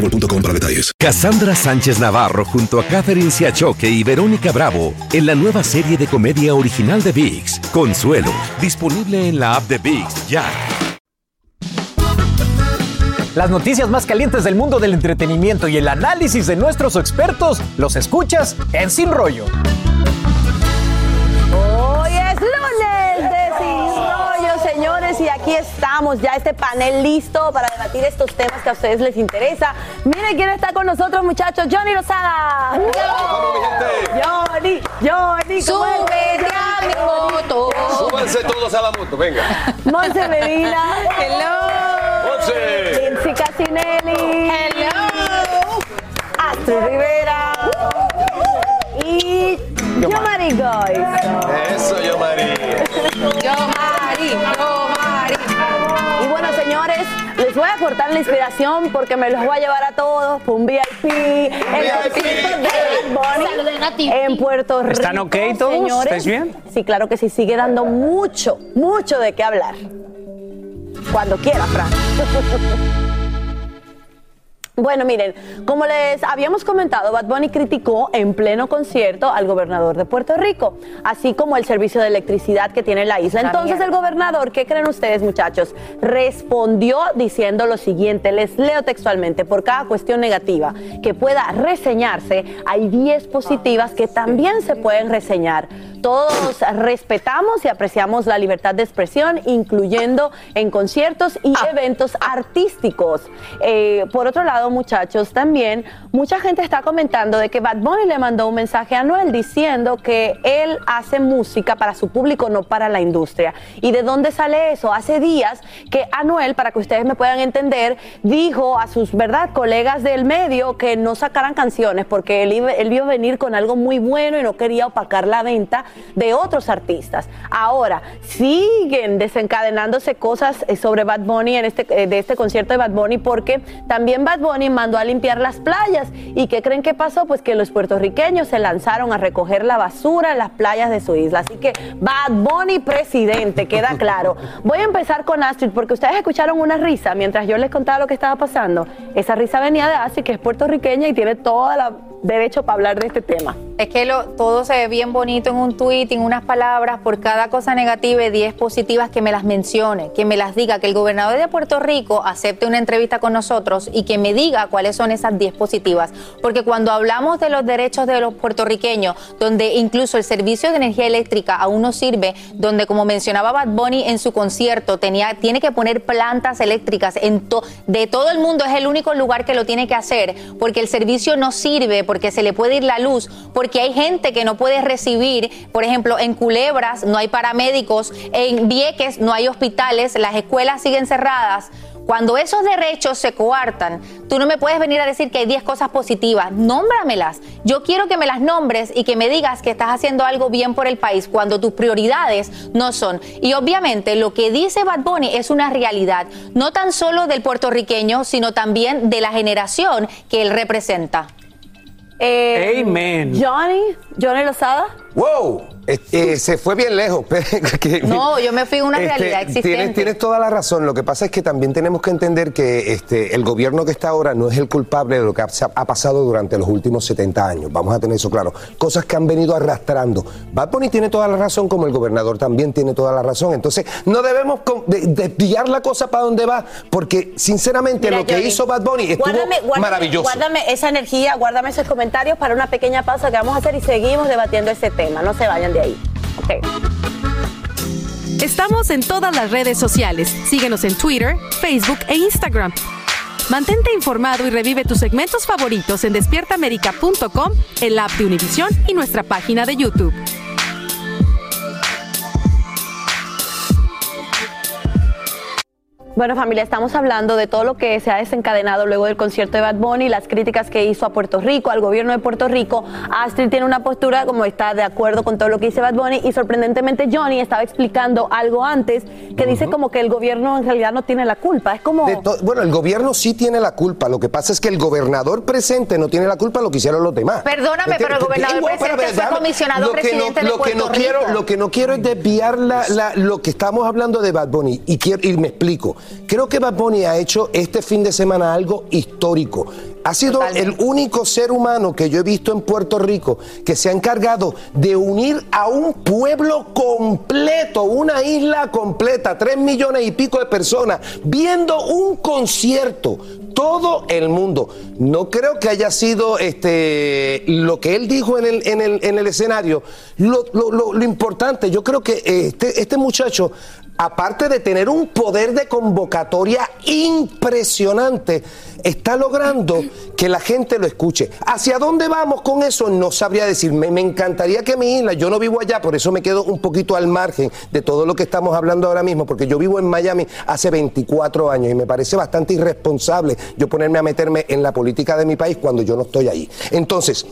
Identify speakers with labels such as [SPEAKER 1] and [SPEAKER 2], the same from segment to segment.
[SPEAKER 1] boostmobile.com para detalles.
[SPEAKER 2] Cassandra Sánchez Navarro junto a Catherine Siachoque y Verónica Bravo en la nueva serie de comedia original de VIX, Consuelo, disponible en la app de VIX ya.
[SPEAKER 3] Las noticias más calientes del mundo del entretenimiento y el análisis de nuestros expertos los escuchas en Sin Rollo.
[SPEAKER 4] Y aquí estamos ya este panel listo para debatir estos temas que a ustedes les interesa. Miren quién está con nosotros, muchachos. Johnny Rosada. Johnny, Johnny, ¿cómo
[SPEAKER 5] Súbete a mi moto.
[SPEAKER 6] Súbanse todos a la moto, venga.
[SPEAKER 4] Monse Medina.
[SPEAKER 5] Hello.
[SPEAKER 6] Once.
[SPEAKER 4] Lindsay Casinelli.
[SPEAKER 5] Hello.
[SPEAKER 4] Astrid Rivera. Y Yomari Goy.
[SPEAKER 6] Eso, yo, María.
[SPEAKER 4] Señores, les voy a cortar la inspiración porque me los voy a llevar a todos por un VIP, el concierto de Bad Bunny en Puerto Rico.
[SPEAKER 3] ¿Están ok todos?
[SPEAKER 4] señores.
[SPEAKER 3] ¿Estáis bien?
[SPEAKER 4] Sí, claro que sí, sigue dando mucho, mucho de qué hablar. Cuando quiera, Fran. Bueno, miren, como les habíamos comentado, Bad Bunny criticó en pleno concierto al gobernador de Puerto Rico, así como el servicio de electricidad que tiene la isla. Entonces el gobernador, ¿qué creen ustedes muchachos? Respondió diciendo lo siguiente, les leo textualmente, por cada cuestión negativa que pueda reseñarse, hay 10 positivas que también se pueden reseñar. Todos respetamos y apreciamos la libertad de expresión, incluyendo en conciertos y eventos artísticos. Eh, por otro lado, muchachos, también mucha gente está comentando de que Bad Bunny le mandó un mensaje a Noel diciendo que él hace música para su público, no para la industria. ¿Y de dónde sale eso? Hace días que Anuel, para que ustedes me puedan entender, dijo a sus verdad colegas del medio que no sacaran canciones porque él, iba- él vio venir con algo muy bueno y no quería opacar la venta de otros artistas. Ahora, siguen desencadenándose cosas eh, sobre Bad Bunny en este, eh, de este concierto de Bad Bunny porque también Bad Bunny mandó a limpiar las playas. ¿Y qué creen que pasó? Pues que los puertorriqueños se lanzaron a recoger la basura en las playas de su isla. Así que Bad Bunny presidente, queda claro. Voy a empezar con Astrid porque ustedes escucharon una risa mientras yo les contaba lo que estaba pasando. Esa risa venía de Astrid, que es puertorriqueña y tiene todo el derecho para hablar de este tema.
[SPEAKER 5] Es que todo se ve bien bonito en un tweet, en unas palabras, por cada cosa negativa y 10 positivas que me las mencione, que me las diga, que el gobernador de Puerto Rico acepte una entrevista con nosotros y que me diga cuáles son esas 10 positivas. Porque cuando hablamos de los derechos de los puertorriqueños, donde incluso el servicio de energía eléctrica aún no sirve, donde como mencionaba Bad Bunny en su concierto, tenía, tiene que poner plantas eléctricas en de todo el mundo, es el único lugar que lo tiene que hacer, porque el servicio no sirve, porque se le puede ir la luz, porque hay gente que no puede recibir, por ejemplo, en Culebras no hay paramédicos, en Vieques no hay hospitales, las escuelas siguen cerradas. Cuando esos derechos se coartan, tú no me puedes venir a decir que hay 10 cosas positivas. Nómbramelas. Yo quiero que me las nombres y que me digas que estás haciendo algo bien por el país cuando tus prioridades no son. Y obviamente lo que dice Bad Bunny es una realidad, no tan solo del puertorriqueño, sino también de la generación que él representa.
[SPEAKER 4] Eh,
[SPEAKER 3] Amen.
[SPEAKER 4] Johnny, Johnny Lozada.
[SPEAKER 7] ¡Wow! Eh, se fue bien lejos.
[SPEAKER 5] No, yo me fui a una realidad existente.
[SPEAKER 7] Este, Tienes, tienes toda la razón. Lo que pasa es que también tenemos que entender que este, el gobierno que está ahora no es el culpable de lo que ha, ha pasado durante los últimos 70 años. Vamos a tener eso claro. Cosas que han venido arrastrando. Bad Bunny tiene toda la razón, como el gobernador también tiene toda la razón. Entonces, no debemos desviar la cosa para donde va, porque sinceramente
[SPEAKER 4] Mira,
[SPEAKER 7] lo que
[SPEAKER 4] Johnny,
[SPEAKER 7] hizo Bad Bunny estuvo
[SPEAKER 4] guárdame, guárdame-
[SPEAKER 7] maravilloso.
[SPEAKER 4] Guárdame esa energía, guárdame esos comentarios para una pequeña pausa que vamos a hacer y seguimos debatiendo este tema. No se vayan de ahí. Ok.
[SPEAKER 8] Estamos en todas las redes sociales. Síguenos en Twitter, Facebook e Instagram. Mantente informado y revive tus segmentos favoritos en despiertaamerica.com, el app de Univision y nuestra página de YouTube.
[SPEAKER 4] Bueno, familia, estamos hablando de todo lo que se ha desencadenado luego del concierto de Bad Bunny, las críticas que hizo a Puerto Rico, al gobierno de Puerto Rico. Astrid tiene una postura como está de acuerdo con todo lo que dice Bad Bunny y sorprendentemente Johnny estaba explicando algo antes que dice como que el gobierno en realidad no tiene la culpa. Es como...
[SPEAKER 7] bueno, el gobierno sí tiene la culpa. Lo que pasa es que el gobernador presente no tiene la culpa de lo que hicieron los demás.
[SPEAKER 5] Perdóname, pero el gobernador presente fue comisionado
[SPEAKER 7] lo que no, lo que no quiero, Lo que no quiero es desviar la- la- lo que estamos hablando de Bad Bunny. Y, quiero, y me explico. Creo que Bad Bunny ha hecho este fin de semana algo histórico. Ha sido el único ser humano que yo he visto en Puerto Rico que se ha encargado de unir a un pueblo completo, una isla completa, tres millones y pico de personas, viendo un concierto. Todo el mundo. No creo que haya sido este, lo que él dijo en el, en el, en el escenario. Lo, lo- lo- lo importante, yo creo que este, este muchacho, aparte de tener un poder de convocatoria impresionante, está logrando que la gente lo escuche. ¿Hacia dónde vamos con eso? No sabría decir. Me, me encantaría que mi isla, yo no vivo allá, por eso me quedo un poquito al margen de todo lo que estamos hablando ahora mismo, porque yo vivo en Miami hace 24 años y me parece bastante irresponsable yo ponerme a meterme en la política de mi país cuando yo no estoy ahí. Entonces,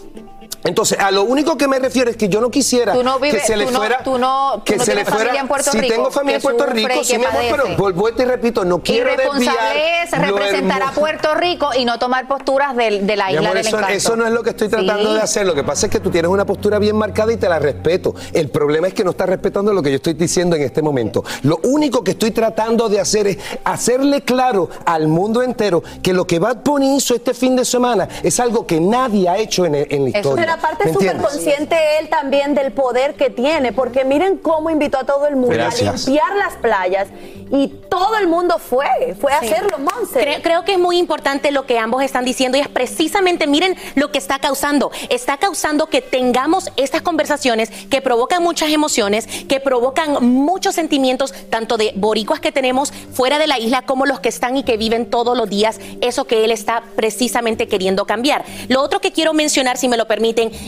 [SPEAKER 7] entonces, a lo único que me refiero es que yo no quisiera
[SPEAKER 5] Tú no vives-
[SPEAKER 7] que se le
[SPEAKER 5] tú no-
[SPEAKER 7] fuera.
[SPEAKER 5] tú no- tú
[SPEAKER 7] que
[SPEAKER 5] no
[SPEAKER 7] se le
[SPEAKER 5] familia
[SPEAKER 7] fuera.
[SPEAKER 5] en Puerto
[SPEAKER 7] sí
[SPEAKER 5] Rico
[SPEAKER 7] tengo familia en Puerto Rico, sí, mi amor, pero vuelvo y repito, no quiero desviar.
[SPEAKER 5] es representar a Puerto Rico y no tomar posturas del- de, la isla
[SPEAKER 7] amor,
[SPEAKER 5] del
[SPEAKER 7] eso,
[SPEAKER 5] encanto.
[SPEAKER 7] eso no es lo que estoy tratando
[SPEAKER 5] Sí.
[SPEAKER 7] de hacer. Lo que pasa es que tú tienes una postura bien marcada y te la respeto. El problema es que no estás respetando lo que yo estoy diciendo en este momento. Lo único que estoy tratando de hacer es hacerle claro al mundo entero que lo que Bad Bunny hizo este fin de semana es algo que nadie ha hecho en, en la historia.
[SPEAKER 4] Pero aparte
[SPEAKER 7] ¿Me
[SPEAKER 4] es súper consciente él también del poder que tiene, porque miren cómo invitó a todo el mundo
[SPEAKER 7] Gracias.
[SPEAKER 4] a limpiar las playas y todo el mundo fue, fue a
[SPEAKER 9] Sí.
[SPEAKER 4] hacerlo, Monse.
[SPEAKER 9] Creo, creo que es muy importante lo que ambos están diciendo y es precisamente, miren lo que está causando. Está causando que tengamos estas conversaciones que provocan muchas emociones, que provocan muchos sentimientos, tanto de boricuas que tenemos fuera de la isla como los que están y que viven todos los días, eso que él está precisamente queriendo cambiar. Lo otro que quiero mencionar, si me lo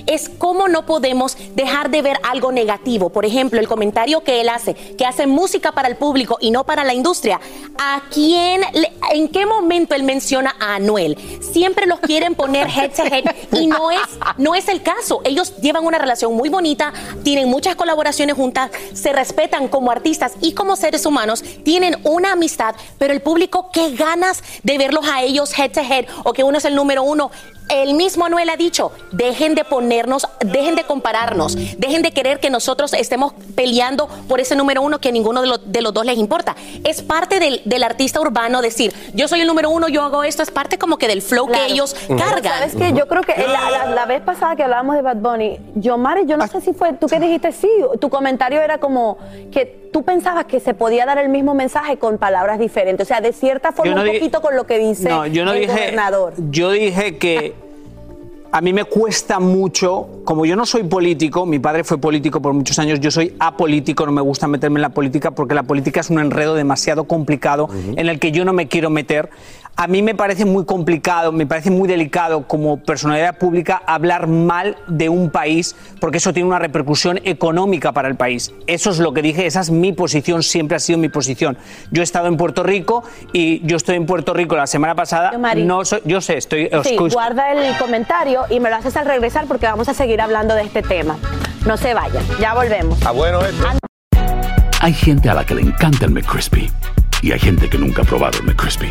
[SPEAKER 9] es cómo no podemos dejar de ver algo negativo. Por ejemplo, el comentario que él hace, que hace música para el público y no para la industria. ¿A quién, en qué momento él menciona a Anuel? Siempre los quieren poner head to head y no es, no es el caso. Ellos llevan una relación muy bonita, tienen muchas colaboraciones juntas, se respetan como artistas y como seres humanos, tienen una amistad, pero el público, qué ganas de verlos a ellos head to head o que uno es el número uno. El mismo Anuel ha dicho, dejen de ponernos, dejen de compararnos, dejen de querer que nosotros estemos peleando por ese número uno que a ninguno de, los- de los dos les importa. Es parte del, del artista urbano decir, yo soy el número uno, yo hago esto, es parte como que del flow que ellos cargan.
[SPEAKER 4] ¿Sabes qué? Yo creo que la, la- la vez pasada que hablábamos de Bad Bunny, yo, Mari, yo no sé si fue tú que dijiste sí. Tu comentario era como que tú pensabas que se podía dar el mismo mensaje con palabras diferentes. O sea, de cierta forma,
[SPEAKER 10] no
[SPEAKER 4] un
[SPEAKER 10] dije-
[SPEAKER 4] poquito con lo que dice
[SPEAKER 10] No, yo no
[SPEAKER 4] el
[SPEAKER 10] dije.
[SPEAKER 4] gobernador.
[SPEAKER 10] Yo dije que a mí me cuesta mucho, como yo no soy político, mi padre fue político por muchos años, yo soy apolítico, no me gusta meterme en la política porque la política es un enredo demasiado complicado en el que yo no me quiero meter. A mí me parece muy complicado, me parece muy delicado como personalidad pública hablar mal de un país porque eso tiene una repercusión económica para el país. Eso es lo que dije, esa es mi posición, siempre ha sido mi posición. Yo he estado en Puerto Rico y yo estoy en Puerto Rico la semana pasada.
[SPEAKER 4] Mari.
[SPEAKER 10] No soy- yo sé, estoy
[SPEAKER 4] Sí, guarda el comentario y me lo haces al regresar porque vamos a seguir hablando de este tema. No se vayan, ya volvemos.
[SPEAKER 6] Está bueno esto.
[SPEAKER 11] Hay gente a la que le encanta el McCrispy y hay gente que nunca ha probado el McCrispy.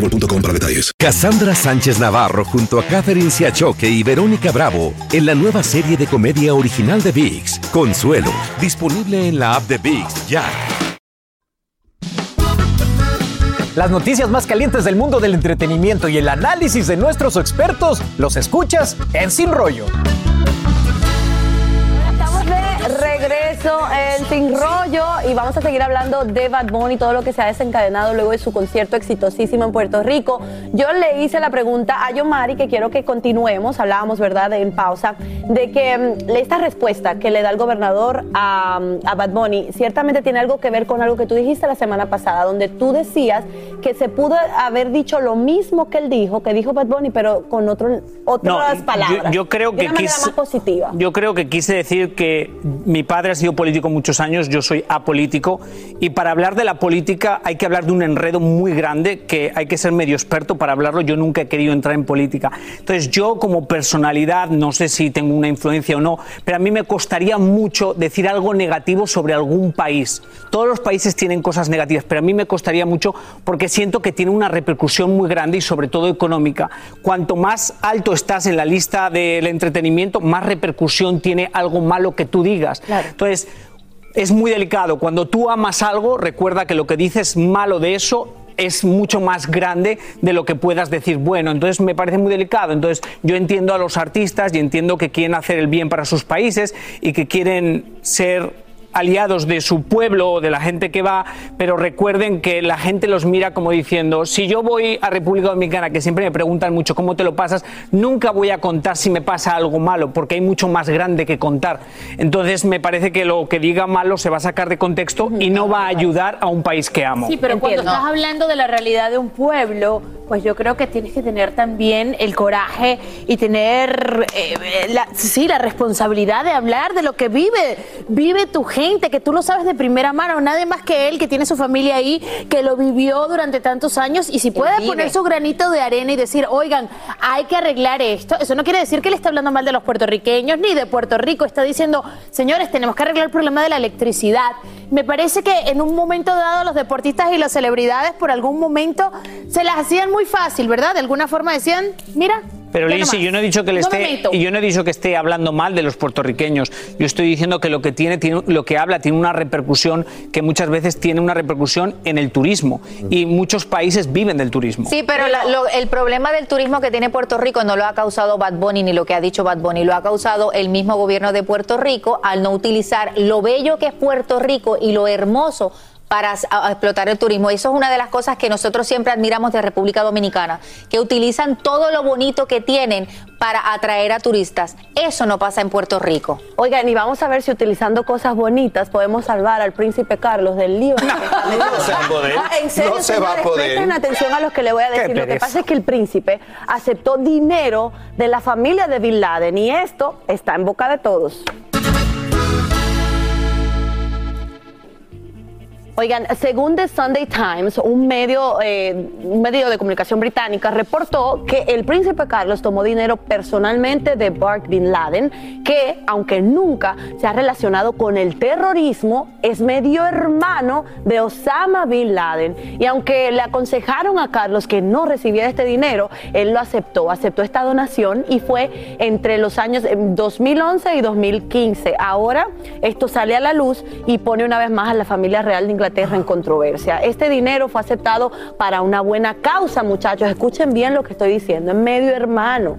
[SPEAKER 1] boostmobile.com para detalles.
[SPEAKER 2] Cassandra Sánchez Navarro junto a Catherine Siachoque y Verónica Bravo en la nueva serie de comedia original de VIX, Consuelo, disponible en la app de VIX ya.
[SPEAKER 3] Las noticias más calientes del mundo del entretenimiento y el análisis de nuestros expertos los escuchas en Sin Rollo.
[SPEAKER 4] Regreso en Sin Rollo y vamos a seguir hablando de Bad Bunny y todo lo que se ha desencadenado luego de su concierto exitosísimo en Puerto Rico. Yo le hice la pregunta a Yomari que quiero que continuemos, hablábamos, ¿verdad?, en pausa, de que mm, esta respuesta que le da el gobernador a, mm, a Bad Bunny ciertamente tiene algo que ver con algo que tú dijiste la semana pasada, donde tú decías que se pudo haber dicho lo mismo que él dijo, que dijo Bad Bunny, pero con otro, otras palabras.
[SPEAKER 10] Yo, creo
[SPEAKER 4] de
[SPEAKER 10] que
[SPEAKER 4] una
[SPEAKER 10] quise,
[SPEAKER 4] más positiva.
[SPEAKER 10] yo creo que quise decir que mi padre ha sido político muchos años, yo soy apolítico y para hablar de la política hay que hablar de un enredo muy grande que hay que ser medio experto para hablarlo. Yo nunca he querido entrar en política. Entonces yo como personalidad, no sé si tengo una influencia o no, pero a mí me costaría mucho decir algo negativo sobre algún país. Todos los países tienen cosas negativas, pero a mí me costaría mucho porque siento que tiene una repercusión muy grande y sobre todo económica. Cuanto más alto estás en la lista del entretenimiento, más repercusión tiene algo malo que tú digas. Entonces, es muy delicado. Cuando tú amas algo, recuerda que lo que dices malo de eso es mucho más grande de lo que puedas decir bueno. Entonces me parece muy delicado. Entonces yo entiendo a los artistas y entiendo que quieren hacer el bien para sus países y que quieren ser aliados de su pueblo o de la gente que va, pero recuerden que la gente los mira como diciendo, si yo voy a República Dominicana, que siempre me preguntan mucho cómo te lo pasas, nunca voy a contar si me pasa algo malo, porque hay mucho más grande que contar. Entonces me parece que lo que diga malo se va a sacar de contexto y no va a ayudar a un país que amo.
[SPEAKER 12] Sí, pero cuando estás hablando de la realidad de un pueblo, pues yo creo que tienes que tener también el coraje y tener, eh, la, sí, la responsabilidad de hablar de lo que vive, vive tu gente, que tú lo sabes de primera mano, nadie más que él, que tiene su familia ahí, que lo vivió durante tantos años y si puede poner su granito de arena y decir, oigan, hay que arreglar esto, eso no quiere decir que le está hablando mal de los puertorriqueños ni de Puerto Rico, está diciendo, señores, tenemos que arreglar el problema de la electricidad. Me parece que en un momento dado los deportistas y las celebridades por algún momento se las hacían muy fácil, ¿verdad? De alguna forma decían, mira.
[SPEAKER 10] Pero
[SPEAKER 12] ya
[SPEAKER 10] Lizzy,
[SPEAKER 12] nomás.
[SPEAKER 10] yo no he dicho que le
[SPEAKER 12] No
[SPEAKER 10] esté, yo no he dicho que esté hablando mal de los puertorriqueños. Yo estoy diciendo que lo que tiene, tiene- lo que habla tiene una repercusión que muchas veces tiene una repercusión en el turismo y muchos países viven del turismo.
[SPEAKER 5] Sí, pero la- lo- el problema del turismo que tiene Puerto Rico no lo ha causado Bad Bunny ni lo que ha dicho Bad Bunny, lo ha causado el mismo gobierno de Puerto Rico al no utilizar lo bello que es Puerto Rico y lo hermoso para explotar el turismo. Eso es una de las cosas que nosotros siempre admiramos de República Dominicana, que utilizan todo lo bonito que tienen para atraer a turistas. Eso no pasa en Puerto Rico.
[SPEAKER 4] Oigan, y vamos a ver si utilizando cosas bonitas podemos salvar al príncipe Carlos del está metido.
[SPEAKER 6] No se va a poder.
[SPEAKER 4] Ah, en serio,
[SPEAKER 6] No se va a poder.
[SPEAKER 4] Presten atención a lo que le voy a decir. Lo que pasa es que el príncipe aceptó dinero de la familia de Bin Laden y esto está en boca de todos. Oigan, según The Sunday Times, un medio, eh, medio de comunicación británica reportó que el príncipe Carlos tomó dinero personalmente de Bart Bin Laden, que aunque nunca se ha relacionado con el terrorismo, es medio hermano de Osama Bin Laden. Y aunque le aconsejaron a Carlos que no recibiera este dinero, él lo aceptó, aceptó esta donación y fue entre los años eh, 2011 y 2015. Ahora esto sale a la luz y pone una vez más a la familia real de En controversia. Este dinero fue aceptado para una buena causa, muchachos. Escuchen bien lo que estoy diciendo, en medio hermano.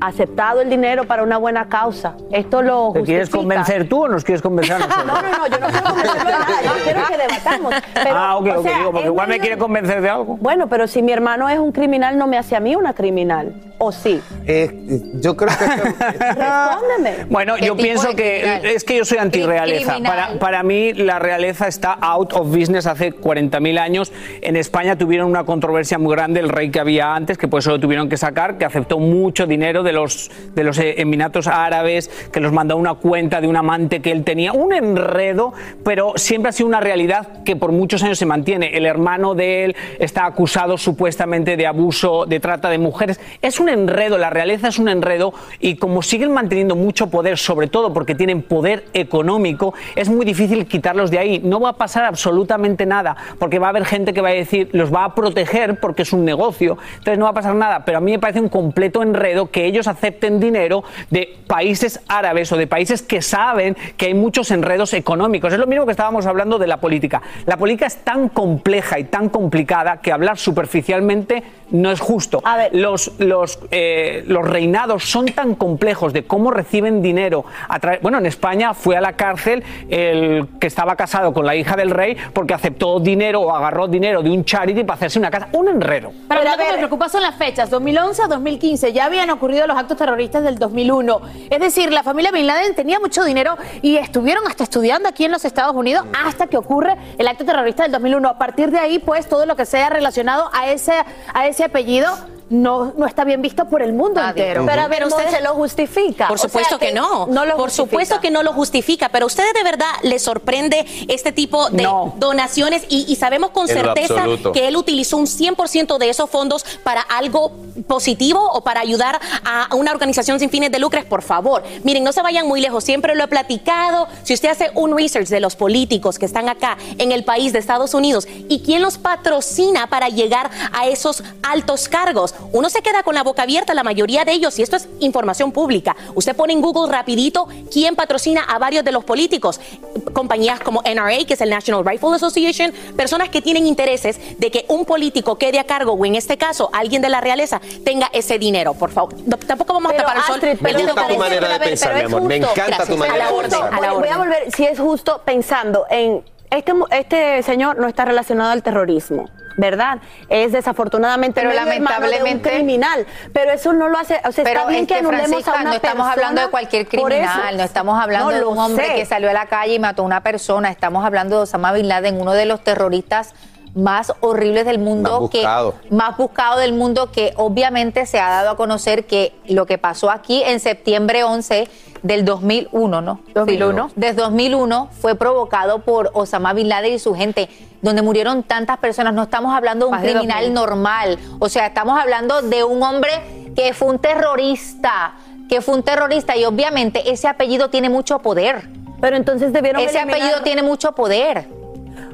[SPEAKER 4] Aceptado el dinero para una buena causa. Esto lo
[SPEAKER 10] ¿Te quieres convencer tú o nos quieres convencer a nosotros?
[SPEAKER 4] No, no, no, yo no quiero convencerlo de nada, yo quiero que debatamos. Pero,
[SPEAKER 10] ah, ok,
[SPEAKER 4] o
[SPEAKER 10] ok,
[SPEAKER 4] sea,
[SPEAKER 10] digo, porque igual me quiere convencer de algo.
[SPEAKER 4] Bueno, pero si mi hermano es un criminal, no me hace a mí una criminal. ¿O sí?
[SPEAKER 7] Eh, yo creo que...
[SPEAKER 4] Respóndeme.
[SPEAKER 10] Bueno,
[SPEAKER 4] ¿Qué
[SPEAKER 10] yo pienso que
[SPEAKER 4] criminal?
[SPEAKER 10] es que yo soy antirrealeza. Para, para mí la realeza está out of business hace 40.000 años. En España tuvieron una controversia muy grande el rey que había antes, que por eso lo tuvieron que sacar, que aceptó mucho dinero de de los, de los eh, Emiratos Árabes, que los mandó una cuenta de un amante que él tenía. Un enredo, pero siempre ha sido una realidad que por muchos años se mantiene. El hermano de él está acusado supuestamente de abuso, de trata de mujeres. Es un enredo, la realeza es un enredo y como siguen manteniendo mucho poder, sobre todo porque tienen poder económico, es muy difícil quitarlos de ahí. No va a pasar absolutamente nada, porque va a haber gente que va a decir, los va a proteger porque es un negocio, entonces no va a pasar nada. Pero a mí me parece un completo enredo que ellos acepten dinero de países árabes o de países que saben que hay muchos enredos económicos. Es lo mismo que estábamos hablando de la política. La política es tan compleja y tan complicada que hablar superficialmente no es justo. Los, los, eh, los reinados son tan complejos de cómo reciben dinero. A través- bueno, en España fue a la cárcel el que estaba casado con la hija del rey porque aceptó dinero o agarró dinero de un charity para hacerse una casa. Un enredo.
[SPEAKER 12] Pero lo que me preocupa son las fechas, 2011 a 2015, ya habían ocurrido los actos terroristas del 2001. Es decir, la familia Bin Laden tenía mucho dinero y estuvieron hasta estudiando aquí en los Estados Unidos hasta que ocurre el acto terrorista del 2001. A partir de ahí, pues, todo lo que sea relacionado a ese, a ese apellido no, no está bien visto por el mundo entero.
[SPEAKER 4] Pero a ver, usted se lo justifica.
[SPEAKER 9] Por
[SPEAKER 4] O sea,
[SPEAKER 9] supuesto que, no.
[SPEAKER 4] No lo
[SPEAKER 9] Por
[SPEAKER 4] justifica.
[SPEAKER 9] supuesto que no lo justifica. Pero a ustedes de verdad les sorprende este tipo de donaciones y, y sabemos con
[SPEAKER 6] En
[SPEAKER 9] certeza que él utilizó un 100% de esos fondos para algo positivo o para ayudar a una organización sin fines de lucro. Por favor, miren, no se vayan muy lejos. Siempre lo he platicado. Si usted hace un research de los políticos que están acá en el país de Estados Unidos y quién los patrocina para llegar a esos altos cargos, uno se queda con la boca abierta, la mayoría de ellos, y esto es información pública. Usted pone en Google rapidito quién patrocina a varios de los políticos. Compañías como NRA, que es el National Rifle Association, personas que tienen intereses de que un político quede a cargo, o en este caso, alguien de la realeza, tenga ese dinero. Por favor, No, tampoco vamos a tapar el sol.
[SPEAKER 4] Astrid,
[SPEAKER 9] el
[SPEAKER 4] me
[SPEAKER 9] con el
[SPEAKER 4] parece-
[SPEAKER 9] dedo.
[SPEAKER 4] pero a ver, pero es justo.
[SPEAKER 9] Gracias. A la orden, a la
[SPEAKER 4] Voy- a volver, si es justo, pensando en. Este, este señor no está relacionado al terrorismo. ¿Verdad? Es desafortunadamente
[SPEAKER 5] Pero
[SPEAKER 4] de un
[SPEAKER 5] lamentablemente-
[SPEAKER 4] criminal. Pero eso no lo hace. O sea,
[SPEAKER 5] Pero
[SPEAKER 4] está bien
[SPEAKER 5] es
[SPEAKER 4] que
[SPEAKER 5] que,
[SPEAKER 4] anulemos a una
[SPEAKER 5] no estamos
[SPEAKER 4] persona
[SPEAKER 5] hablando de cualquier criminal, no estamos hablando
[SPEAKER 4] No,
[SPEAKER 5] de un hombre
[SPEAKER 4] sé.
[SPEAKER 5] que salió a la calle y mató a una persona, estamos hablando de Osama Bin Laden, uno de los terroristas más horribles del mundo,
[SPEAKER 6] Más
[SPEAKER 5] que
[SPEAKER 6] buscado.
[SPEAKER 5] más buscado del mundo, que obviamente se ha dado a conocer que lo que pasó aquí en septiembre 11 del 2001, ¿no?
[SPEAKER 12] 2001.
[SPEAKER 5] Sí. Desde 2001 fue provocado por Osama Bin Laden y su gente, donde murieron tantas personas. No estamos hablando de un criminal
[SPEAKER 12] 2000.
[SPEAKER 5] normal, o sea, estamos hablando de un hombre que fue un terrorista, que fue un terrorista y obviamente ese apellido tiene mucho poder.
[SPEAKER 4] Pero entonces debieron
[SPEAKER 5] Ese
[SPEAKER 4] eliminar-
[SPEAKER 5] apellido tiene mucho poder.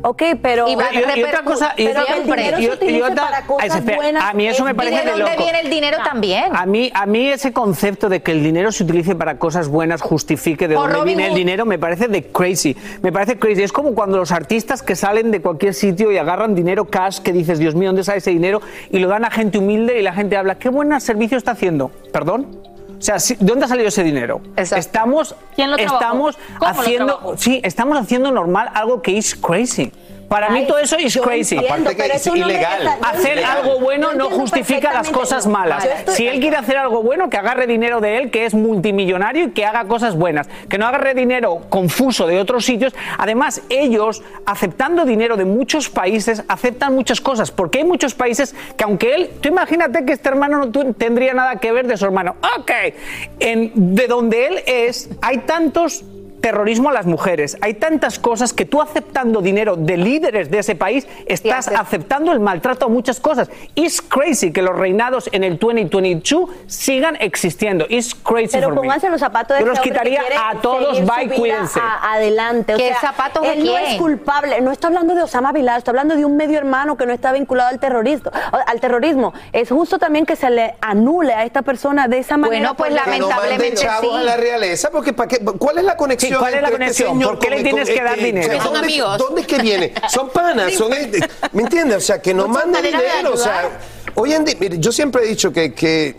[SPEAKER 4] Ok, pero.
[SPEAKER 5] Y va a
[SPEAKER 10] Y- y otra cosa, y
[SPEAKER 5] pero
[SPEAKER 10] otra-
[SPEAKER 5] el dinero
[SPEAKER 10] y-
[SPEAKER 5] se
[SPEAKER 10] y
[SPEAKER 5] utiliza
[SPEAKER 10] otra-
[SPEAKER 5] para cosas
[SPEAKER 10] espera,
[SPEAKER 5] buenas.
[SPEAKER 10] a mí eso me
[SPEAKER 5] ¿Y
[SPEAKER 10] parece
[SPEAKER 5] de dónde
[SPEAKER 10] loco.
[SPEAKER 5] viene el dinero también?
[SPEAKER 10] A mí, a mí ese concepto de que el dinero se utilice para cosas buenas justifique de
[SPEAKER 5] O
[SPEAKER 10] dónde
[SPEAKER 5] Robin
[SPEAKER 10] viene el dinero me parece de crazy. Me parece crazy. Es como cuando los artistas que salen de cualquier sitio y agarran dinero cash que dices, Dios mío, ¿dónde sale ese dinero? Y lo dan a gente humilde y la gente habla, qué buen servicio está haciendo. ¿Perdón? O sea, ¿de dónde ha salido ese dinero? Estamos,
[SPEAKER 12] ¿Quién lo
[SPEAKER 10] estamos
[SPEAKER 12] ¿Cómo lo
[SPEAKER 10] haciendo,
[SPEAKER 12] trabajó?
[SPEAKER 10] sí, estamos haciendo normal algo que es crazy. Para mí todo eso es crazy.
[SPEAKER 4] entiendo, Aparte que es ilegal. que está- yo
[SPEAKER 10] Hacer algo bueno no justifica las cosas malas.
[SPEAKER 4] Estoy-
[SPEAKER 10] Si él quiere hacer algo bueno, que agarre dinero de él, que es multimillonario y que haga cosas buenas. Que no agarre dinero confuso de otros sitios. Además, ellos, aceptando dinero de muchos países, aceptan muchas cosas. Porque hay muchos países que aunque él, tú imagínate que este hermano no tendría nada que ver de su hermano. Ok, en, de donde él es, hay tantos terrorismo a las mujeres. Hay tantas cosas que tú aceptando dinero de líderes de ese país estás aceptando el maltrato a muchas cosas. It's crazy que los reinados en el 2022 sigan existiendo. It's crazy
[SPEAKER 4] Pero
[SPEAKER 10] for me.
[SPEAKER 4] pónganse los zapatos de
[SPEAKER 10] Yo los quitaría a todos, bye, cuídense.
[SPEAKER 4] a- adelante. O
[SPEAKER 5] ¿Qué
[SPEAKER 4] sea,
[SPEAKER 5] zapatos de
[SPEAKER 4] él no
[SPEAKER 5] quién?
[SPEAKER 4] es culpable. No está hablando de Osama Bin Laden, está hablando de un medio hermano que no está vinculado al terrorismo. Al terrorismo. Es justo también que se le anule a esta persona de esa manera.
[SPEAKER 5] Bueno, pues
[SPEAKER 7] Que no manden chavos a la realeza, porque ¿para qué? ¿cuál es la conexión?
[SPEAKER 10] Sí, ¿cuál es la
[SPEAKER 7] este
[SPEAKER 10] conexión?
[SPEAKER 7] señor
[SPEAKER 10] ¿Por qué le tienes
[SPEAKER 7] con-
[SPEAKER 10] que dar dinero? Son
[SPEAKER 7] ¿dónde-
[SPEAKER 9] amigos.
[SPEAKER 7] ¿Dónde es que viene? Son panas, son, ¿me entiendes? O sea, que no
[SPEAKER 12] Muchas
[SPEAKER 7] manden dinero. O sea, hoy en día, mire, yo siempre he dicho que, que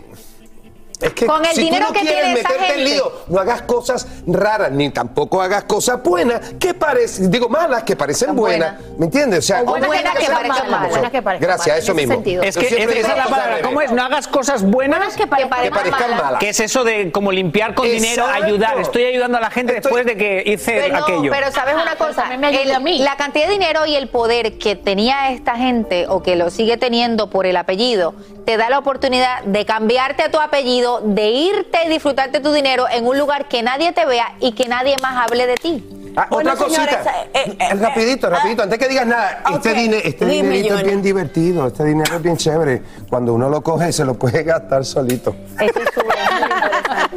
[SPEAKER 7] es que
[SPEAKER 5] Con el
[SPEAKER 7] si
[SPEAKER 5] dinero
[SPEAKER 7] tú no
[SPEAKER 5] que
[SPEAKER 7] quieres
[SPEAKER 5] tiene esa
[SPEAKER 7] meterte en lío, no hagas cosas raras, ni tampoco hagas cosas buenas, que parecen, digo malas, que parecen buenas. ¿Me entiendes? O sea,
[SPEAKER 5] O buenas que
[SPEAKER 7] sean
[SPEAKER 5] parezcan malas.
[SPEAKER 12] Buenas que parezcan
[SPEAKER 7] Gracias,
[SPEAKER 12] malas,
[SPEAKER 7] eso mismo.
[SPEAKER 12] sentido.
[SPEAKER 10] Es que esa es la palabra.
[SPEAKER 7] al
[SPEAKER 10] ¿Cómo es? No hagas cosas buenas.
[SPEAKER 12] Buenas que parezcan
[SPEAKER 7] Que parezcan
[SPEAKER 12] malas.
[SPEAKER 7] malas.
[SPEAKER 10] Que es eso de como limpiar con dinero, ayudar. Estoy ayudando a la gente
[SPEAKER 7] Estoy-
[SPEAKER 10] después de que hice
[SPEAKER 5] Pero,
[SPEAKER 10] aquello.
[SPEAKER 5] pero sabes una
[SPEAKER 12] pero
[SPEAKER 5] cosa,
[SPEAKER 12] también me ayuda
[SPEAKER 5] El-
[SPEAKER 12] a mí.
[SPEAKER 5] la cantidad de dinero y el poder que tenía esta gente o que lo sigue teniendo por el apellido, te da la oportunidad de cambiarte a tu apellido de irte y disfrutarte tu dinero en un lugar que nadie te vea y que nadie más hable de ti.
[SPEAKER 7] Ah,
[SPEAKER 4] Bueno,
[SPEAKER 7] otra cosita.
[SPEAKER 4] señores, eh, eh,
[SPEAKER 7] rapidito, rapidito, antes que digas nada, este,
[SPEAKER 4] ok.
[SPEAKER 7] dine- este
[SPEAKER 4] Dime,
[SPEAKER 7] dinerito es bien divertido, este dinero es bien chévere. Cuando uno lo coge, se lo puede gastar solito.
[SPEAKER 4] Eso es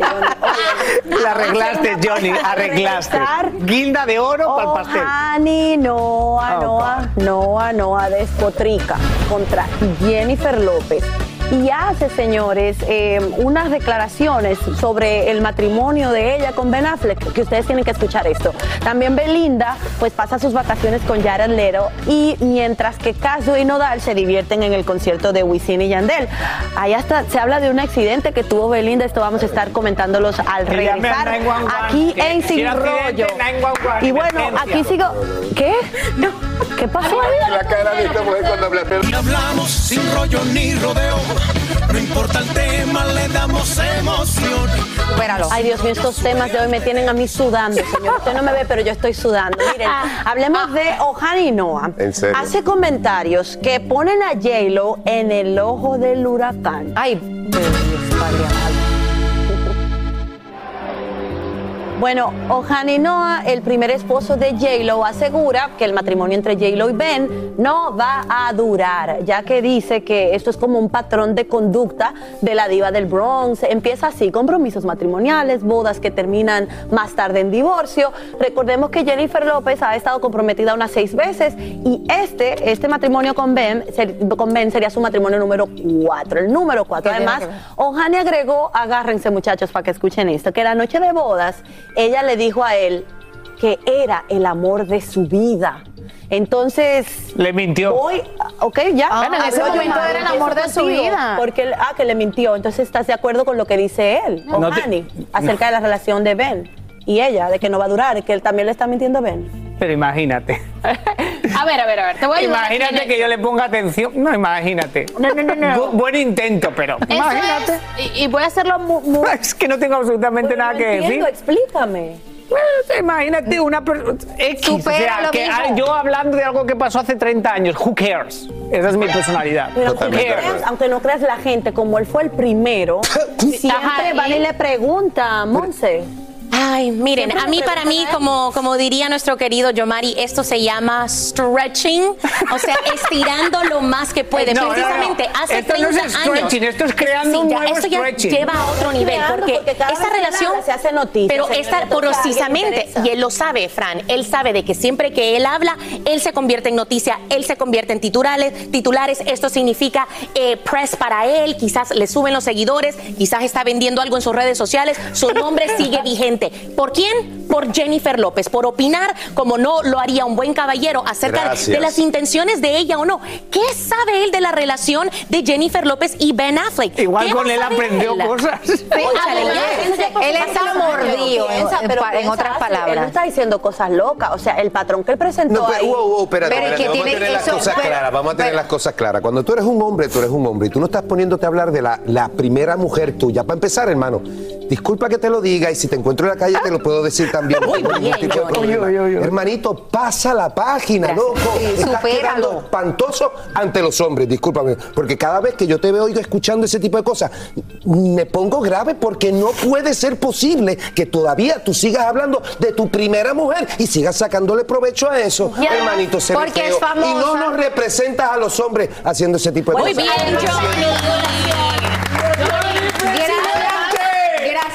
[SPEAKER 10] La arreglaste, Johnny, arreglaste. Guinda de oro para el pastel.
[SPEAKER 4] Ohani Noa,
[SPEAKER 10] Oh,
[SPEAKER 4] Noa, Noa, Noa despotrica contra Jennifer López. Y hace, señores, eh, unas declaraciones sobre el matrimonio de ella con Ben Affleck, que ustedes tienen que escuchar esto. También Belinda, pues pasa sus vacaciones con Jared Leto y mientras que Caso y Nodal se divierten en el concierto de Wisin y Yandel. Ahí hasta se habla de un accidente que tuvo Belinda, esto vamos a estar comentándolos al regresar
[SPEAKER 10] 911,
[SPEAKER 4] aquí en Sin Rollo.
[SPEAKER 10] 911,
[SPEAKER 4] Y bueno, aquí sigo. ¿Qué? ¿Qué pasó ahí?
[SPEAKER 7] La cara de esta mujer cuando
[SPEAKER 13] hablamos sin rollo ni rodeo. No importa el tema, le damos emoción.
[SPEAKER 5] Espéralo.
[SPEAKER 4] Ay, Dios mío, estos temas de hoy me tienen a mí sudando, señor. Usted no me ve, pero yo estoy sudando. Miren, hablemos de Ohani Noah.
[SPEAKER 7] ¿En serio?
[SPEAKER 4] Hace comentarios que ponen a J-Lo en el ojo del huracán.
[SPEAKER 5] Ay, Dios, Padre
[SPEAKER 4] Bueno, Ohani Noah, el primer esposo de J-Lo, asegura que el matrimonio entre J-Lo y Ben no va a durar, ya que dice que esto es como un patrón de conducta de la diva del Bronx. Empieza así, compromisos matrimoniales, bodas que terminan más tarde en divorcio. Recordemos que Jennifer López ha estado comprometida unas seis veces y este, este matrimonio con Ben, con Ben sería su matrimonio número cuatro, el número cuatro.
[SPEAKER 5] ¿Qué tiene
[SPEAKER 4] Además? Ohani agregó, agárrense muchachos para que escuchen esto, que la noche de bodas ella le dijo a él que era el amor de su vida. Entonces,
[SPEAKER 10] Le mintió.
[SPEAKER 4] hoy, ok, ya.
[SPEAKER 12] Ah, Bueno, en ese momento era el amor de su vida.
[SPEAKER 4] Porque, él- ah, que le mintió. Entonces, ¿estás de acuerdo con lo que dice él,
[SPEAKER 10] No te-
[SPEAKER 4] Ohani, acerca de la relación de Ben y ella, de que no va a durar, que él también le está mintiendo a Ben?
[SPEAKER 10] Pero imagínate.
[SPEAKER 12] A ver, a ver, a ver. Te voy a ayudar
[SPEAKER 10] Imagínate que yo le ponga atención. No, imagínate.
[SPEAKER 12] No, no, no, no.
[SPEAKER 10] Bu- buen intento, pero
[SPEAKER 12] Eso
[SPEAKER 10] imagínate.
[SPEAKER 12] es, y, y voy a hacerlo muy, muy-
[SPEAKER 10] Es que no tengo absolutamente nada
[SPEAKER 4] no
[SPEAKER 10] que decir.
[SPEAKER 4] entiendo, explícame.
[SPEAKER 10] Eh, Imagínate una persona X, o sea, que
[SPEAKER 5] mismo.
[SPEAKER 10] yo hablando de algo que pasó hace 30 años, who cares? Esa es mi personalidad.
[SPEAKER 4] Pero
[SPEAKER 10] Who
[SPEAKER 4] aunque no,
[SPEAKER 10] cares?
[SPEAKER 4] creas, aunque no creas la gente, como él fue el primero, siempre
[SPEAKER 12] Ajá,
[SPEAKER 4] van y
[SPEAKER 12] y-
[SPEAKER 4] le pregunta, Monse.
[SPEAKER 9] Ay, miren, a mí, para mí, como, como diría nuestro querido Yomari, esto se llama stretching, o sea, estirando lo más que puede.
[SPEAKER 10] No, no, no.
[SPEAKER 9] Precisamente hace
[SPEAKER 10] Esto no
[SPEAKER 9] 30
[SPEAKER 10] es
[SPEAKER 9] años.
[SPEAKER 10] esto es creando un
[SPEAKER 9] ya,
[SPEAKER 10] nuevo
[SPEAKER 9] esto ya
[SPEAKER 10] stretching.
[SPEAKER 9] lleva a otro nivel, porque, esta relación
[SPEAKER 4] se hace noticia,
[SPEAKER 9] pero esta precisamente, y él lo sabe, Fran, él sabe de que siempre que él habla, él se convierte en noticia, él se convierte en titulares, titulares, esto significa eh, press para él, quizás le suben los seguidores, quizás está vendiendo algo en sus redes sociales, su nombre sigue vigente. ¿Por quién? Por Jennifer López, por opinar como no lo haría un buen caballero acerca de-
[SPEAKER 7] Gracias.
[SPEAKER 9] de las intenciones de ella o no. ¿Qué sabe él de la relación de Jennifer López y Ben Affleck?
[SPEAKER 10] Igual
[SPEAKER 9] ¿Qué
[SPEAKER 10] con él aprendió
[SPEAKER 9] él?
[SPEAKER 10] cosas.
[SPEAKER 9] Ah,
[SPEAKER 5] él- él está mordido,
[SPEAKER 4] pero
[SPEAKER 5] en otras
[SPEAKER 4] Él no
[SPEAKER 5] palabras.
[SPEAKER 4] está diciendo cosas locas. O sea, el patrón que él presentó
[SPEAKER 7] No, pero,
[SPEAKER 4] ahí.
[SPEAKER 7] wow, wow, espérate,
[SPEAKER 5] Pero
[SPEAKER 7] espérate,
[SPEAKER 5] que
[SPEAKER 7] vamos a
[SPEAKER 5] tiene
[SPEAKER 7] tener las
[SPEAKER 5] eso-
[SPEAKER 7] cosas
[SPEAKER 5] pero-
[SPEAKER 7] claras, vamos a tener
[SPEAKER 5] pero-
[SPEAKER 7] las cosas claras. Cuando tú eres un hombre, tú eres un hombre y tú no estás poniéndote a hablar de la, la primera mujer tuya. Para empezar, hermano, disculpa que te lo diga y si te encuentro en la calle te lo puedo decir también. No hay ningún
[SPEAKER 9] bien,
[SPEAKER 7] tipo de
[SPEAKER 9] Johnny.
[SPEAKER 7] problema.
[SPEAKER 10] Uy, uy, uy.
[SPEAKER 7] Hermanito, pasa la página,
[SPEAKER 9] Gracias.
[SPEAKER 7] loco.
[SPEAKER 5] Sí,
[SPEAKER 7] Estás quedando espantoso ante los hombres, discúlpame. Porque cada vez que yo te veo oigo escuchando ese tipo de cosas, me pongo grave porque no puede ser posible que todavía tú sigas hablando de tu primera mujer y sigas sacándole provecho a eso, hermanito. se
[SPEAKER 5] porque es
[SPEAKER 7] feo. Y no
[SPEAKER 5] famosa.
[SPEAKER 7] nos representas a los hombres haciendo ese tipo de
[SPEAKER 9] Muy
[SPEAKER 7] cosas.
[SPEAKER 9] bien, Johnny.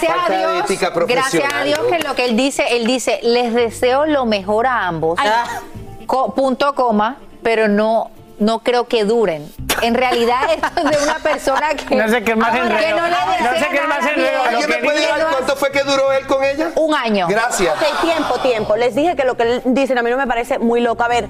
[SPEAKER 5] Gracias, a
[SPEAKER 7] de
[SPEAKER 5] Dios. Gracias a Dios
[SPEAKER 7] ¿no?
[SPEAKER 5] que lo que él dice, él dice, les deseo lo mejor a ambos. Co- punto coma, pero no no creo que duren. En realidad esto es de una persona que
[SPEAKER 10] No sé qué más
[SPEAKER 5] que
[SPEAKER 10] enredo.
[SPEAKER 5] no le
[SPEAKER 10] No sé qué más enredo.
[SPEAKER 7] ¿Alguien me
[SPEAKER 10] que
[SPEAKER 7] puede
[SPEAKER 10] dice-
[SPEAKER 7] decir cuánto fue que duró él con ella?
[SPEAKER 5] Un año.
[SPEAKER 7] Gracias.
[SPEAKER 4] Ok, tiempo, tiempo. Les dije que lo que él dicen a mí no me parece muy loco. A ver,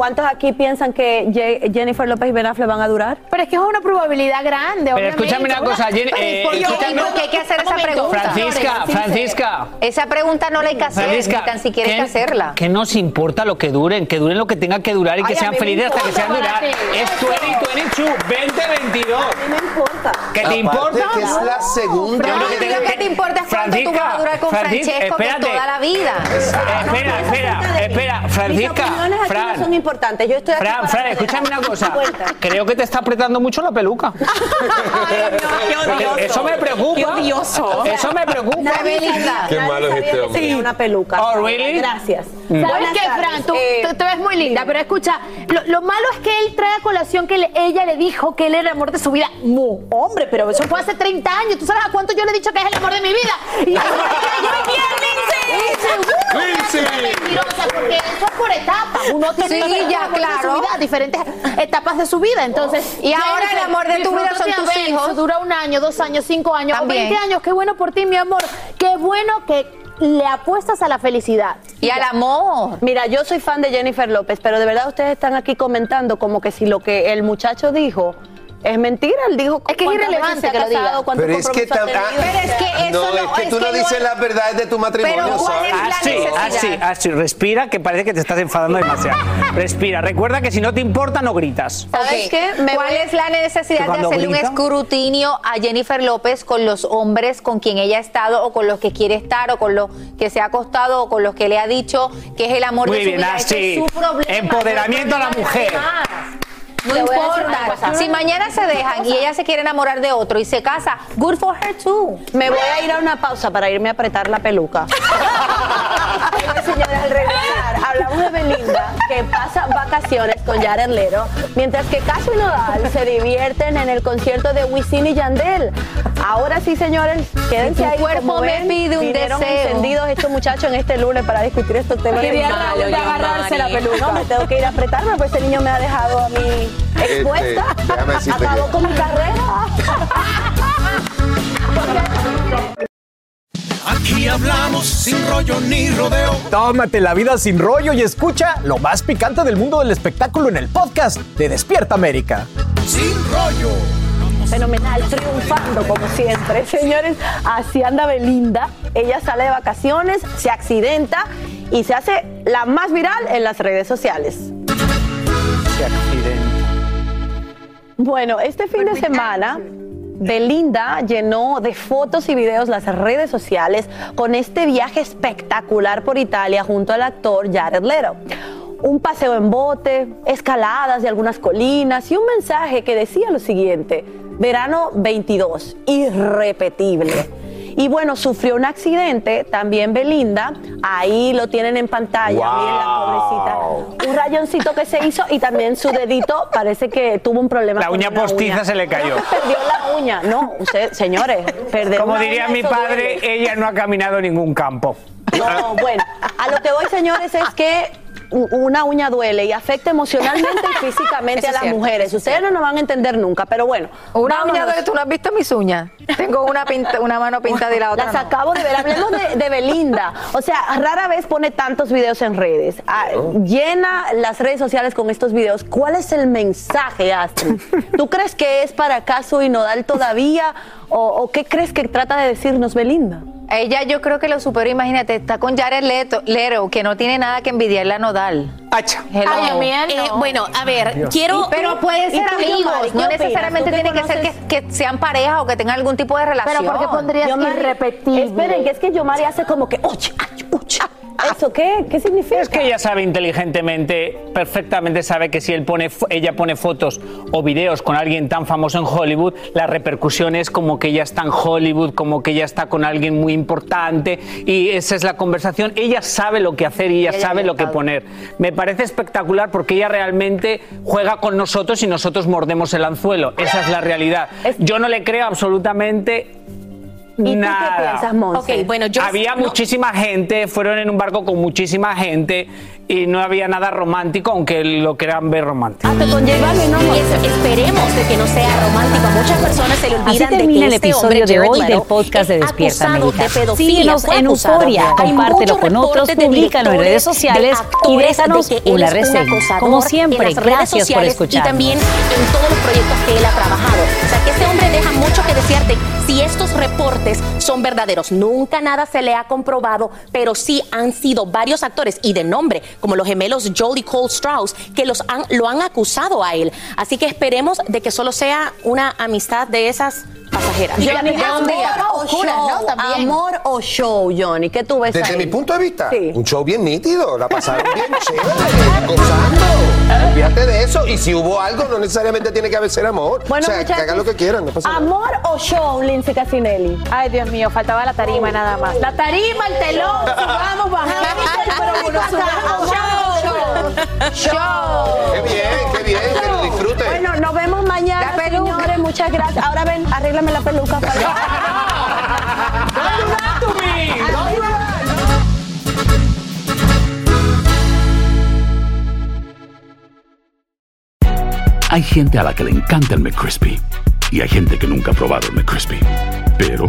[SPEAKER 4] ¿cuántos aquí piensan que Ye- Jennifer López y Ben Affleck van a durar?
[SPEAKER 12] Pero es que es una probabilidad grande.
[SPEAKER 10] Pero
[SPEAKER 12] obviamente.
[SPEAKER 10] escúchame una cosa, Jen- eh,
[SPEAKER 5] ¿Por qué?
[SPEAKER 10] escúchame-
[SPEAKER 5] ¿Por qué hay que hacer esa pregunta?
[SPEAKER 10] Francisca. Francisca.
[SPEAKER 5] Esa pregunta no la hay que hacer,
[SPEAKER 10] Francisca,
[SPEAKER 5] ni tan siquiera hay que hacerla.
[SPEAKER 10] ¿Qué nos importa lo que duren? Que duren lo que tenga que durar y que
[SPEAKER 4] Ay,
[SPEAKER 10] sean felices hasta que sean durar. Es 2022, 2022.
[SPEAKER 4] A mí me importa.
[SPEAKER 10] ¿Qué te importa?
[SPEAKER 7] que es la segunda.
[SPEAKER 10] Yo
[SPEAKER 5] No,
[SPEAKER 10] que te-
[SPEAKER 5] lo que te importa es cuánto tú vas a durar con
[SPEAKER 10] Francisca,
[SPEAKER 5] Francesco, que toda la vida.
[SPEAKER 10] Espera, espera, espera, Francisca, Fran,
[SPEAKER 4] no son importantes. Importante. Yo estoy aquí
[SPEAKER 10] Fran,
[SPEAKER 4] para
[SPEAKER 10] Fran, escúchame una cosa.
[SPEAKER 4] Cuenta.
[SPEAKER 10] Creo que te está apretando mucho la peluca.
[SPEAKER 4] qué odioso.
[SPEAKER 10] Eso me preocupa.
[SPEAKER 4] Qué odioso.
[SPEAKER 10] Eso me preocupa.
[SPEAKER 4] Nadie sabía-
[SPEAKER 6] Qué
[SPEAKER 4] nadie
[SPEAKER 6] malo es
[SPEAKER 4] sabía
[SPEAKER 6] este
[SPEAKER 4] que
[SPEAKER 6] hombre.
[SPEAKER 4] tenía una peluca.
[SPEAKER 10] Oh, really?
[SPEAKER 4] Gracias.
[SPEAKER 10] Mm.
[SPEAKER 12] ¿Sabes
[SPEAKER 4] Buenas
[SPEAKER 12] qué,
[SPEAKER 4] tardes.
[SPEAKER 12] Fran? Tú,
[SPEAKER 4] Eh,
[SPEAKER 12] tú te ves muy linda, pero escucha, lo, lo malo es que él trae a colación que le- ella le dijo que él era el amor de su vida. Mu, hombre, pero eso fue hace 30 años. ¿Tú sabes a cuánto yo le he dicho que es el amor de mi vida? Y yo ¡Muy bien, Lindsay!
[SPEAKER 6] Lindsay.
[SPEAKER 12] Mentirosa, porque eso es por etapas. Uno tiene
[SPEAKER 5] Sí,
[SPEAKER 12] que tener
[SPEAKER 5] ya,
[SPEAKER 12] el amor de
[SPEAKER 5] claro.
[SPEAKER 12] su vida, diferentes etapas de su vida. Entonces,
[SPEAKER 5] Y ahora el amor de tu vida son tus hijos.
[SPEAKER 12] Eso dura un año, dos años, cinco años, o
[SPEAKER 5] También.
[SPEAKER 12] 20 años. Qué bueno por ti, mi amor. Qué bueno que le apuestas a la felicidad.
[SPEAKER 5] Y al amor.
[SPEAKER 4] Mira, yo soy fan de Jennifer López, pero de verdad ustedes están aquí comentando como que si lo que el muchacho dijo es mentira. Él dijo
[SPEAKER 12] Es que es irrelevante que lo diga.
[SPEAKER 7] Pero es que.
[SPEAKER 5] Pero es que eso
[SPEAKER 6] No,
[SPEAKER 5] no,
[SPEAKER 6] es que tú no
[SPEAKER 5] no
[SPEAKER 6] dices
[SPEAKER 5] es-
[SPEAKER 6] las verdades de tu matrimonio,
[SPEAKER 5] Pero, ¿cuál
[SPEAKER 6] ¿sabes?
[SPEAKER 5] es la
[SPEAKER 10] Así, así,
[SPEAKER 5] necesidad?
[SPEAKER 10] así. Respira, que parece que te estás enfadando demasiado. Respira. Recuerda que si no te importa, no gritas.
[SPEAKER 4] ¿Sabes
[SPEAKER 5] Ok.
[SPEAKER 4] qué? Me
[SPEAKER 5] ¿Cuál
[SPEAKER 4] voy-
[SPEAKER 5] es la necesidad de hacerle un escrutinio a Jennifer López con los hombres con quien ella ha estado o con los que quiere estar o con los que se ha acostado o con los que le ha dicho que es el amor
[SPEAKER 10] Muy
[SPEAKER 5] de su
[SPEAKER 10] bien,
[SPEAKER 5] vida?
[SPEAKER 10] Así.
[SPEAKER 5] es su problema.
[SPEAKER 10] Empoderamiento a la mujer.
[SPEAKER 5] más. No importa. Si mañana se dejan y ella se quiere enamorar de otro y se casa, good for her too.
[SPEAKER 4] Me voy a ir a una pausa para irme a apretar la peluca. Bueno, señores, al regresar, hablamos de Belinda, que pasa vacaciones con Jared Leto, mientras que Caso y Nodal se divierten en el concierto de Wisin y Yandel. Ahora sí, señores, quédense
[SPEAKER 5] Si tu
[SPEAKER 4] ahí.
[SPEAKER 5] cuerpo
[SPEAKER 4] como
[SPEAKER 5] me
[SPEAKER 4] ven,
[SPEAKER 5] pide un deseo.
[SPEAKER 4] encendidos estos muchachos en este lunes para discutir estos temas.
[SPEAKER 12] Quería agarrarse la peluca.
[SPEAKER 4] No, me tengo que ir a apretarme, pues este niño me ha dejado a mí expuesta.
[SPEAKER 6] Este, déjame decirte
[SPEAKER 4] Acabó
[SPEAKER 6] que-
[SPEAKER 4] con mi carrera.
[SPEAKER 13] Aquí hablamos sin rollo ni rodeo.
[SPEAKER 3] Tómate la vida sin rollo y escucha lo más picante del mundo del espectáculo en el podcast de Despierta América.
[SPEAKER 13] Sin rollo.
[SPEAKER 4] Fenomenal, triunfando como siempre. Señores, así anda Belinda. Ella sale de vacaciones, se accidenta y se hace la más viral en las redes sociales. Bueno, este fin de semana, Belinda llenó de fotos y videos las redes sociales con este viaje espectacular por Italia junto al actor Jared Leto. Un paseo en bote, escaladas de algunas colinas y un mensaje que decía lo siguiente, verano 22, irrepetible. Y bueno, sufrió un accidente, también Belinda, ahí lo tienen en pantalla, miren la pobrecita. Un rayoncito que se hizo y también su dedito parece que tuvo un problema.
[SPEAKER 10] La uña postiza
[SPEAKER 4] uña.
[SPEAKER 10] se le cayó.
[SPEAKER 4] No, perdió la uña, no, usted, señores, perder
[SPEAKER 10] Como diría mi padre,
[SPEAKER 4] duele.
[SPEAKER 10] ella no ha caminado ningún campo.
[SPEAKER 4] No, bueno, a lo que voy, señores, es que una uña duele y afecta emocionalmente y físicamente a las
[SPEAKER 5] cierto,
[SPEAKER 4] mujeres. Ustedes no nos van a entender nunca, pero bueno.
[SPEAKER 5] Una
[SPEAKER 4] vámonos.
[SPEAKER 5] uña de tú no has visto mis uñas. Tengo una pinta, una mano pintada y la otra.
[SPEAKER 4] Las
[SPEAKER 5] no.
[SPEAKER 4] acabo de ver. Hablemos de, de Belinda. O sea, rara vez pone tantos videos en redes. Ah, Llena las redes sociales con estos videos. ¿Cuál es el mensaje, Astrid? ¿Tú crees que es para Caso y Nodal todavía? ¿O, o qué crees que trata de decirnos Belinda?
[SPEAKER 5] Ella yo creo que lo superó, imagínate, está con Jared Leto, Lero, que no tiene nada que envidiarle a Nodal.
[SPEAKER 10] Hacha.
[SPEAKER 12] Ay,
[SPEAKER 9] Eh,
[SPEAKER 12] no.
[SPEAKER 9] bueno, a ver, quiero.
[SPEAKER 5] Pero pueden
[SPEAKER 4] ¿Y
[SPEAKER 5] ser amigos, no necesariamente
[SPEAKER 4] ¿Tú que
[SPEAKER 5] tiene que ser que, que sean pareja o que tengan algún tipo de relación.
[SPEAKER 12] Pero ¿por qué pondrías
[SPEAKER 4] Yomari,
[SPEAKER 12] irrepetible?
[SPEAKER 4] Esperen, que es que Yomari hace como que. "Uch, ach, uch". ¿Eso qué? ¿Qué significa?
[SPEAKER 10] Es que ella sabe inteligentemente, perfectamente sabe que si él pone, ella pone fotos o videos con alguien tan famoso en Hollywood, la repercusión es como que ella está en Hollywood, como que ella está con alguien muy importante y esa es la conversación. Ella sabe lo que hacer y ella
[SPEAKER 4] Ella
[SPEAKER 10] sabe lo que poner. Me parece espectacular porque ella realmente juega con nosotros y nosotros mordemos el anzuelo. Esa es la realidad. Yo no le creo absolutamente
[SPEAKER 4] ¿Y tú
[SPEAKER 10] nada.
[SPEAKER 4] qué piensas, Monse?
[SPEAKER 9] Ok, bueno, yo.
[SPEAKER 10] había
[SPEAKER 9] no-
[SPEAKER 10] muchísima gente, fueron en un barco con muchísima gente y no había nada romántico, aunque lo quieran ver romántico.
[SPEAKER 4] Hasta con J Balvin, ¿no?
[SPEAKER 9] Y es- esperemos de que no sea romántico. A muchas personas se le
[SPEAKER 14] Así
[SPEAKER 9] olvidan de
[SPEAKER 14] termina
[SPEAKER 9] que
[SPEAKER 14] el
[SPEAKER 9] este
[SPEAKER 14] episodio de hoy del podcast de
[SPEAKER 9] es
[SPEAKER 14] Despierta América.
[SPEAKER 9] de.
[SPEAKER 14] Síguenos en. Euforia,
[SPEAKER 9] Hay
[SPEAKER 14] compártelo
[SPEAKER 9] muchos
[SPEAKER 14] con otros,
[SPEAKER 9] reportes de
[SPEAKER 14] públicalo en redes sociales
[SPEAKER 9] de
[SPEAKER 14] y déjanos
[SPEAKER 9] de
[SPEAKER 14] una
[SPEAKER 9] es un
[SPEAKER 14] reseña. Como siempre,
[SPEAKER 9] en las redes
[SPEAKER 14] gracias por escucharnos.
[SPEAKER 9] Y también en todos los proyectos que él ha trabajado. O sea que Este hombre deja mucho que desearte si estos reportes son verdaderos. Nunca nada se le ha comprobado, pero sí han sido varios actores y de nombre, como los gemelos Joel y Cole Strauss, que los han, lo han acusado a él. Así que esperemos de que solo sea una amistad de esas pasajeras. Día.
[SPEAKER 4] amor o
[SPEAKER 9] Oscuras,
[SPEAKER 4] show, amor o show, Johnny, ¿qué tú ves
[SPEAKER 7] Desde
[SPEAKER 4] ahí?
[SPEAKER 7] mi punto de vista,
[SPEAKER 4] Sí.
[SPEAKER 7] un show bien nítido, la pasaron bien chévere, gozando. Olvídate de eso. Y si hubo algo, no necesariamente tiene que haber ser amor.
[SPEAKER 4] Bueno,
[SPEAKER 7] o sea, que hagan lo que quieran, no pasa nada.
[SPEAKER 4] ¿Amor o show, Lindsay Casinelli?
[SPEAKER 12] Ay, Dios mío, faltaba la tarima nada más. La tarima, el telón, subamos, bajamos. Show, show.
[SPEAKER 7] Qué bien, qué bien, que lo disfruten.
[SPEAKER 4] Bueno, nos vemos mañana, señores. Muchas gracias. Ahora ven, arréglame la peluca.
[SPEAKER 11] Hay gente a la que le encanta el McCrispy y hay gente que nunca ha probado el McCrispy. Pero